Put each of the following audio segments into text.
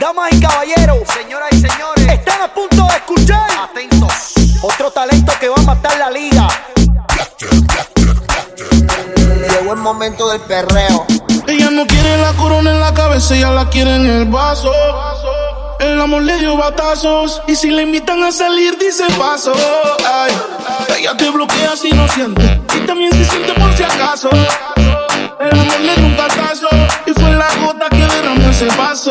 Damas y caballeros, señoras y señores, están a punto de escuchar. Atentos. Otro talento que va a matar la liga. Llegó el momento del perreo. Ella no quiere la corona en la cabeza, ella la quiere en el vaso. El amor le dio batazos y si le invitan a salir dice paso. Ay, ella te bloquea si no siente y también se siente por si acaso. El amor le dio un batazo y fue la gota que derramó ese paso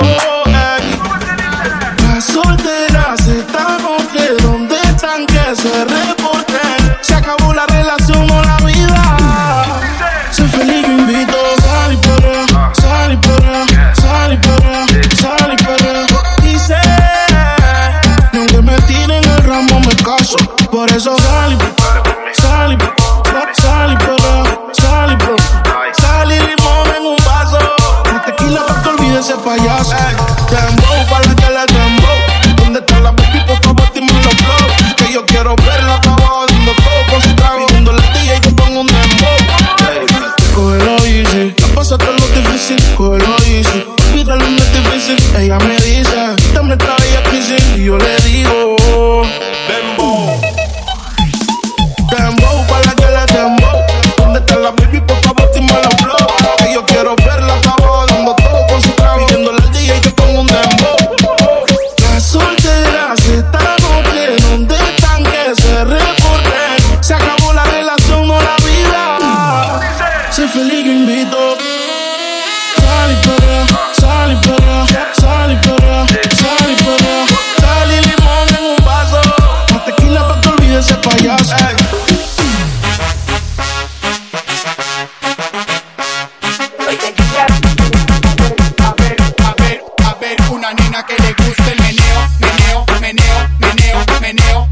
la nena que le gusta el meneo, meneo, meneo, meneo, meneo,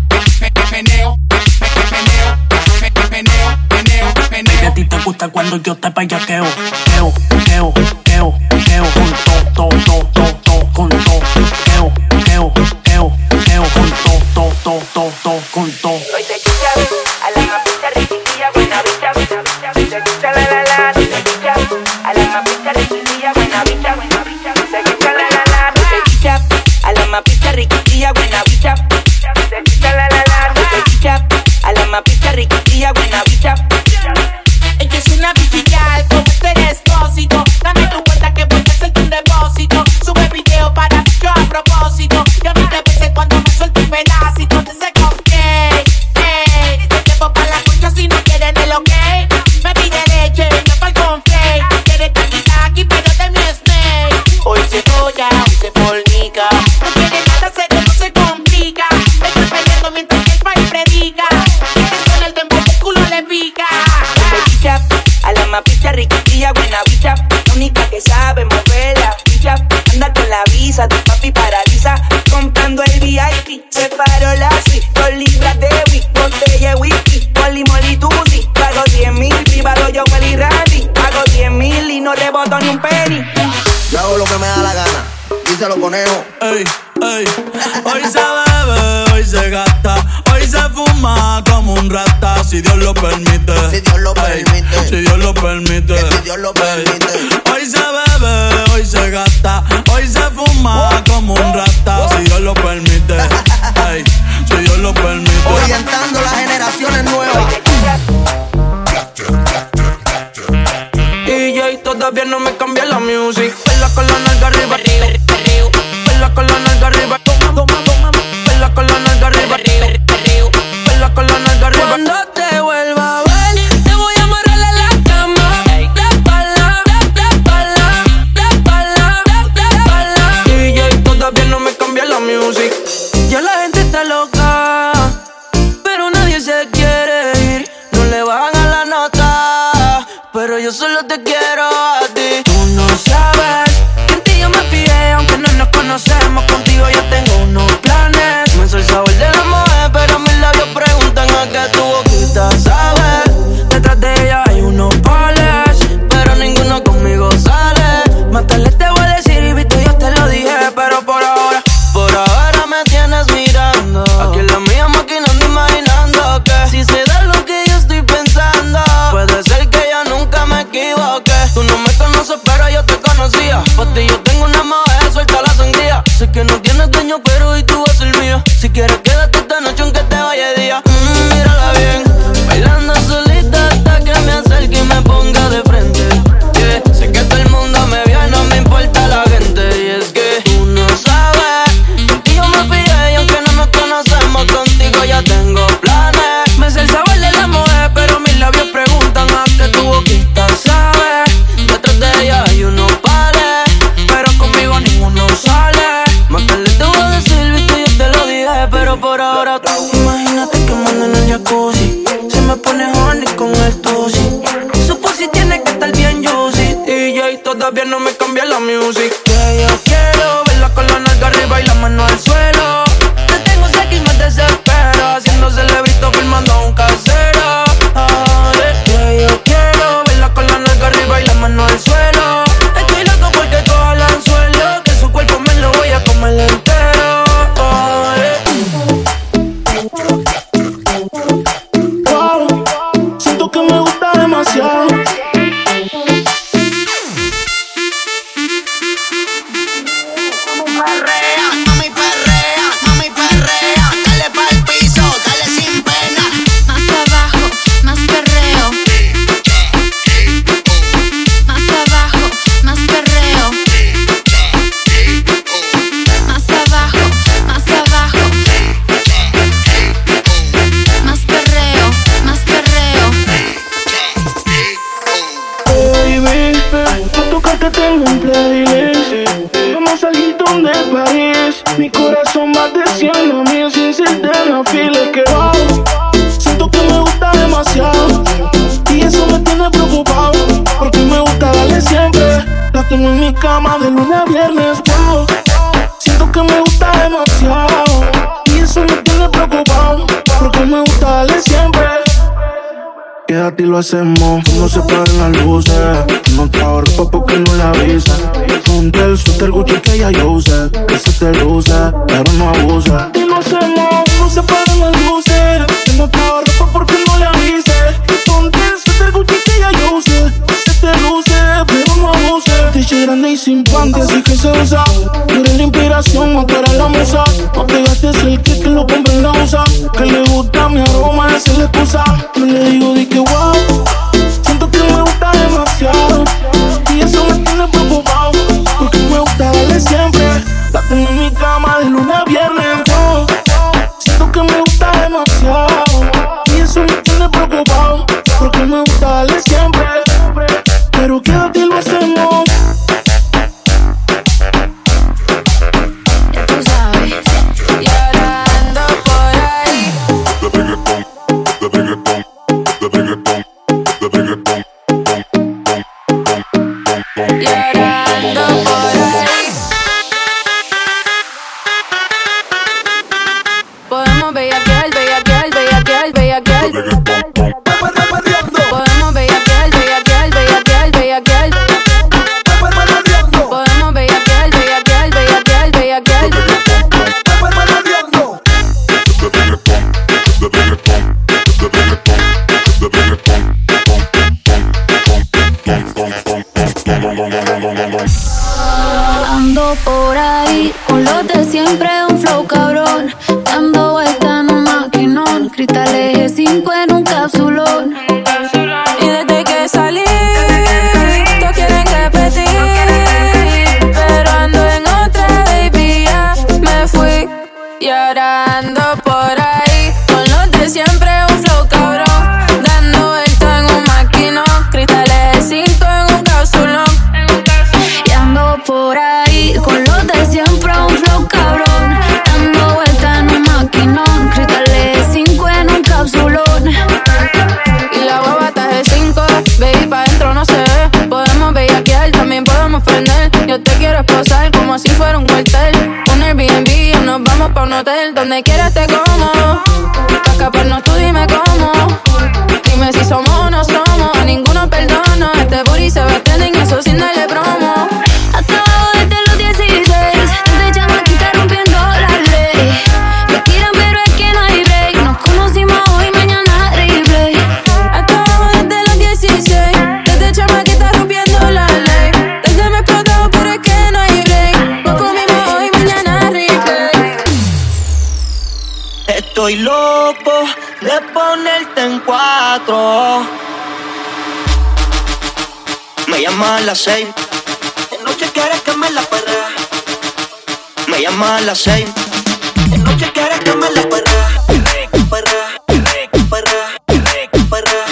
meneo, meneo, meneo, meneo, meneo. A ti te gusta cuando yo te payaqueo, con ellos. Mi corazón va deseando mío sin sentir quédate y lo hacemos. No se paren las luces. No te ahorro porque no la avisa. Ponte el suéter Gucci que ella yo usa. Que se te luce, pero no abusa. Y no se no se paren las luces. No te ahorro porque no la avisa. Ponte el suéter Gucci que ella yo usa. Que se te luce, pero no abusa. Tiche grande y sin panty, así que se usa. Tú eres la inspiración, no tú la musa. No pegaste el que te lo compré en la usa. Que le gusta mi aroma de siempre hotel donde quieras te como. Para escaparnos tú dime cómo. Dime si somos Me llama a las 6. En noche quieres que me la perra. Me llama a las 6. En noche quieres que me la perra. Perra, perra, perra, perra.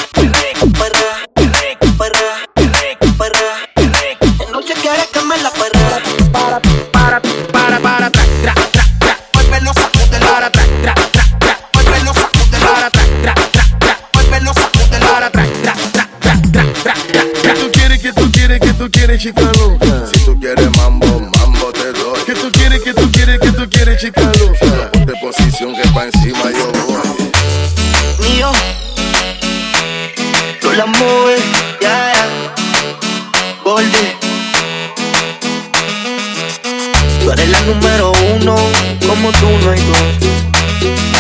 que tú quieres, chica? Si tú quieres mambo, mambo te doy. Que tú quieres, que tú quieres, que tú quieres, chica loca? Ponte posición que pa' encima yo voy. Mío, tú la mueves, ya, ya, Golde. Tú eres la número uno, como tú no hay dos.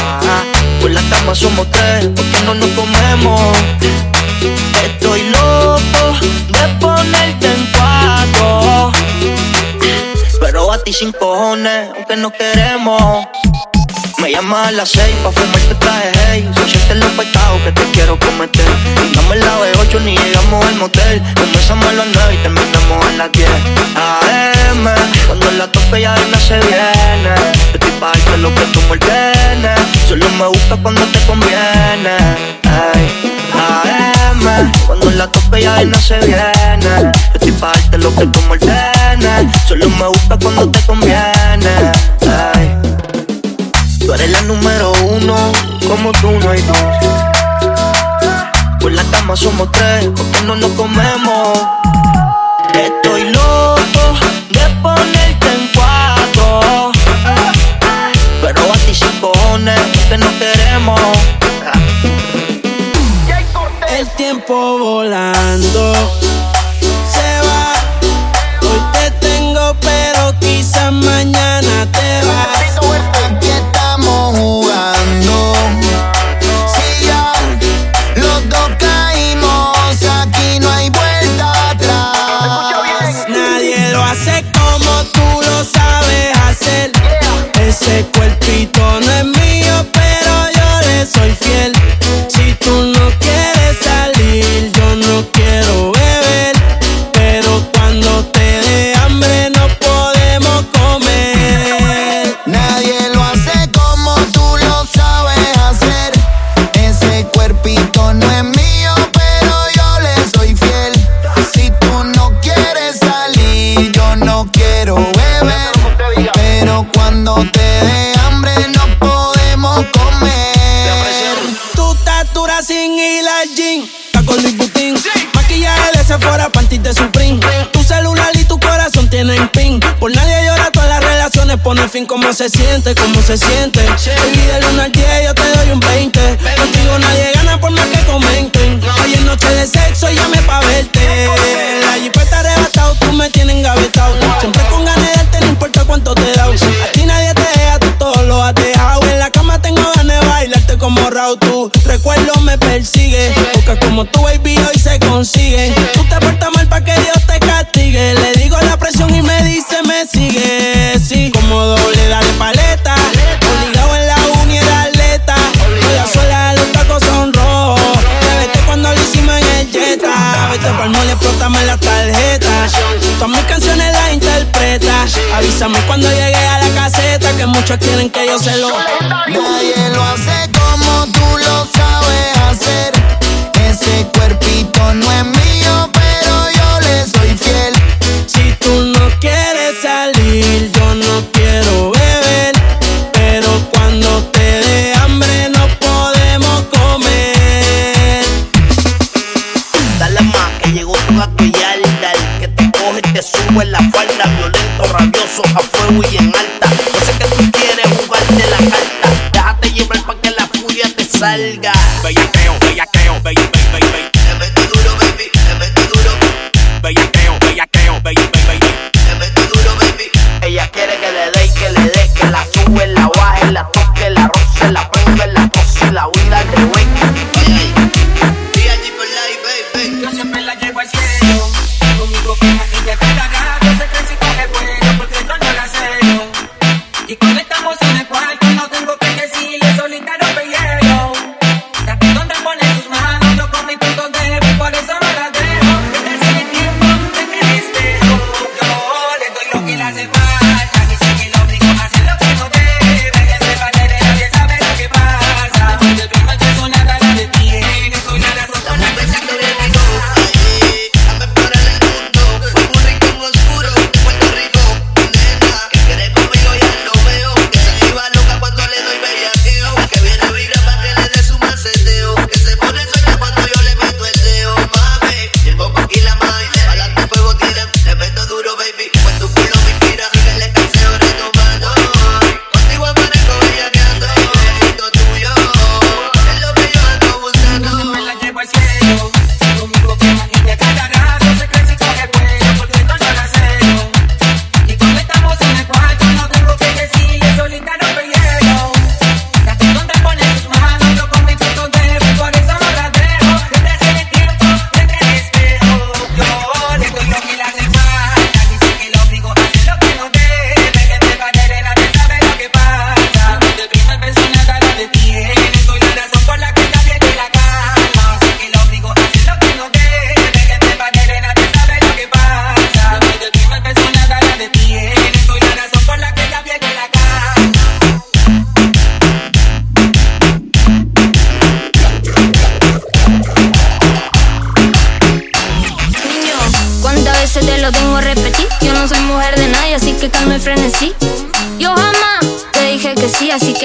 Ajá, por la cama somos tres, porque no nos comemos. Estoy loco de ponerte en cuatro. Pero a ti sin cojones, aunque no queremos. Me llamas a las seis pa' fumarte traje hey. Siente los pecados que te quiero cometer. Me la de ocho ni llegamos al motel. Comenzamos a las nueve y terminamos a las diez. AM, cuando la tope ya no se viene. Estoy pa' lo que tú me ordenes. Solo me gusta cuando no se viene Estoy pa' darte lo que tú me Solo me gusta cuando te conviene Ay Tú eres la número uno, como tú no hay dos. Por la cama somos tres, porque no nos comemos. Tiempo volando se va. Hoy te tengo, pero quizás mañana te vas. Aquí estamos jugando. Fin. ¿Cómo se siente? ¿Cómo se siente? Baby, del 1 al 10 yo te doy un 20. Contigo nadie gana por más que comenten. Hoy es noche de sexo y llame pa' verte. La jipeta arrebatado, tú me tienes engavetado. Siempre con ganas de darte, no importa cuánto te da. A ti nadie te deja, tú todo lo has dejado. En la cama tengo ganas de bailarte como Raúl. Tu recuerdo me persigue. Porque como tu baby Avísame cuando llegue a la caseta. Que muchos quieren que yo se lo. Nadie lo hace como tú lo sabes hacer. Ese cuerpito no es mío,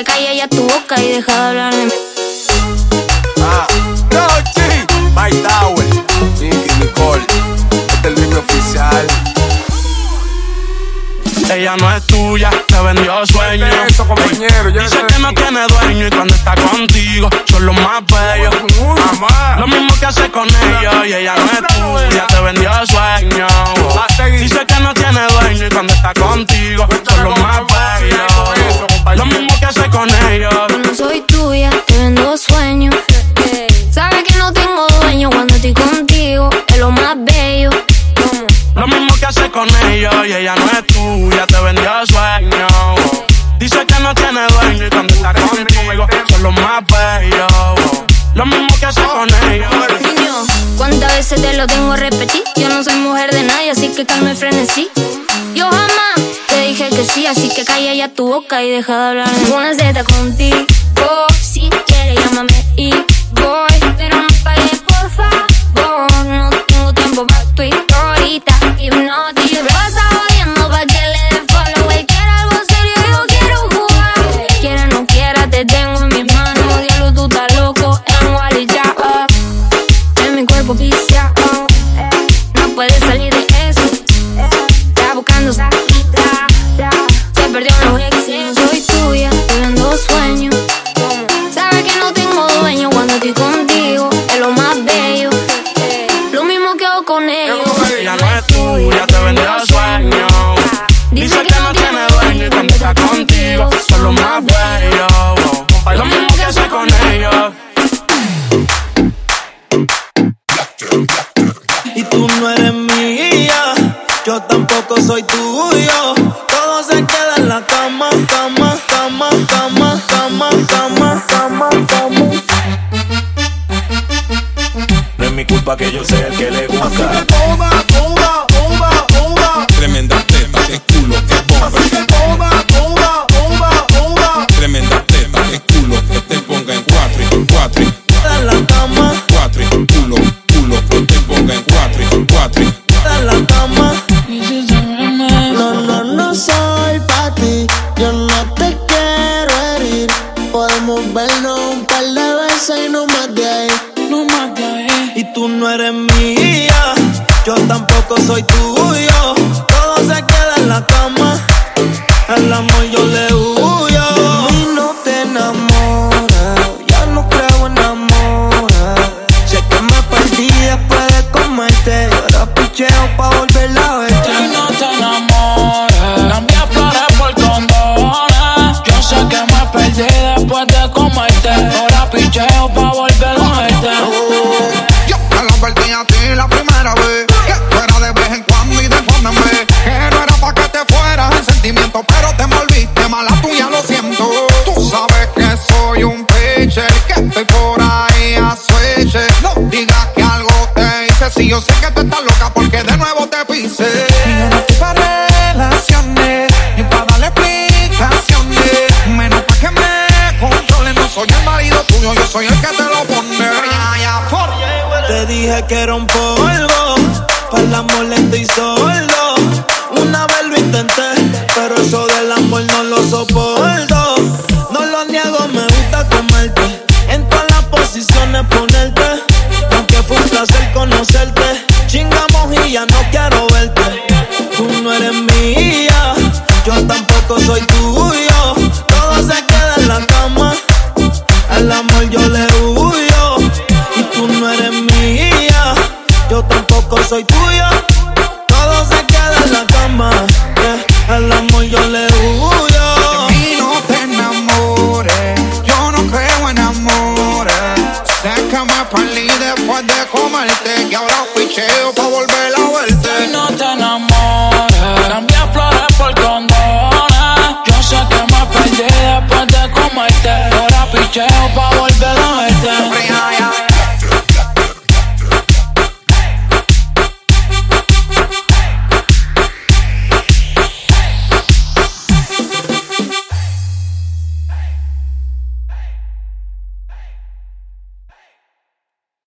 Que calle ya tu boca y deja de hablar de mí. Ah, no, G, My Tower, Nicole, este es el ritmo oficial. Ella no es tuya Dice que no tiene dueño y cuando está contigo son los más bellos. Lo mismo que hace con ellos y ella no es tuya, te vendió sueño. Dice que no tiene dueño y cuando está contigo son los más bellos. Lo mismo que hace con ellos. Cuando soy tuya, te vendo sueño. Sabes que no tengo dueño cuando estoy contigo, es lo más bello. Lo casé con ellos y ella no es tuya, te vendió sueño. Dice que no tiene dueño y cuando está contigo son los más bellos. Lo mismo que hace con oh, ellos. Niño, ¿cuántas veces te lo tengo a repetir? Yo no soy mujer de nadie, así que calma y frenesí. Yo jamás te dije que sí, así que calla ya tu boca y deja de hablar. Una Z contigo, si quieres llámame y voy, pero no pagues, porfa. to the. que era un polvo. Para la molesta y sol muerte.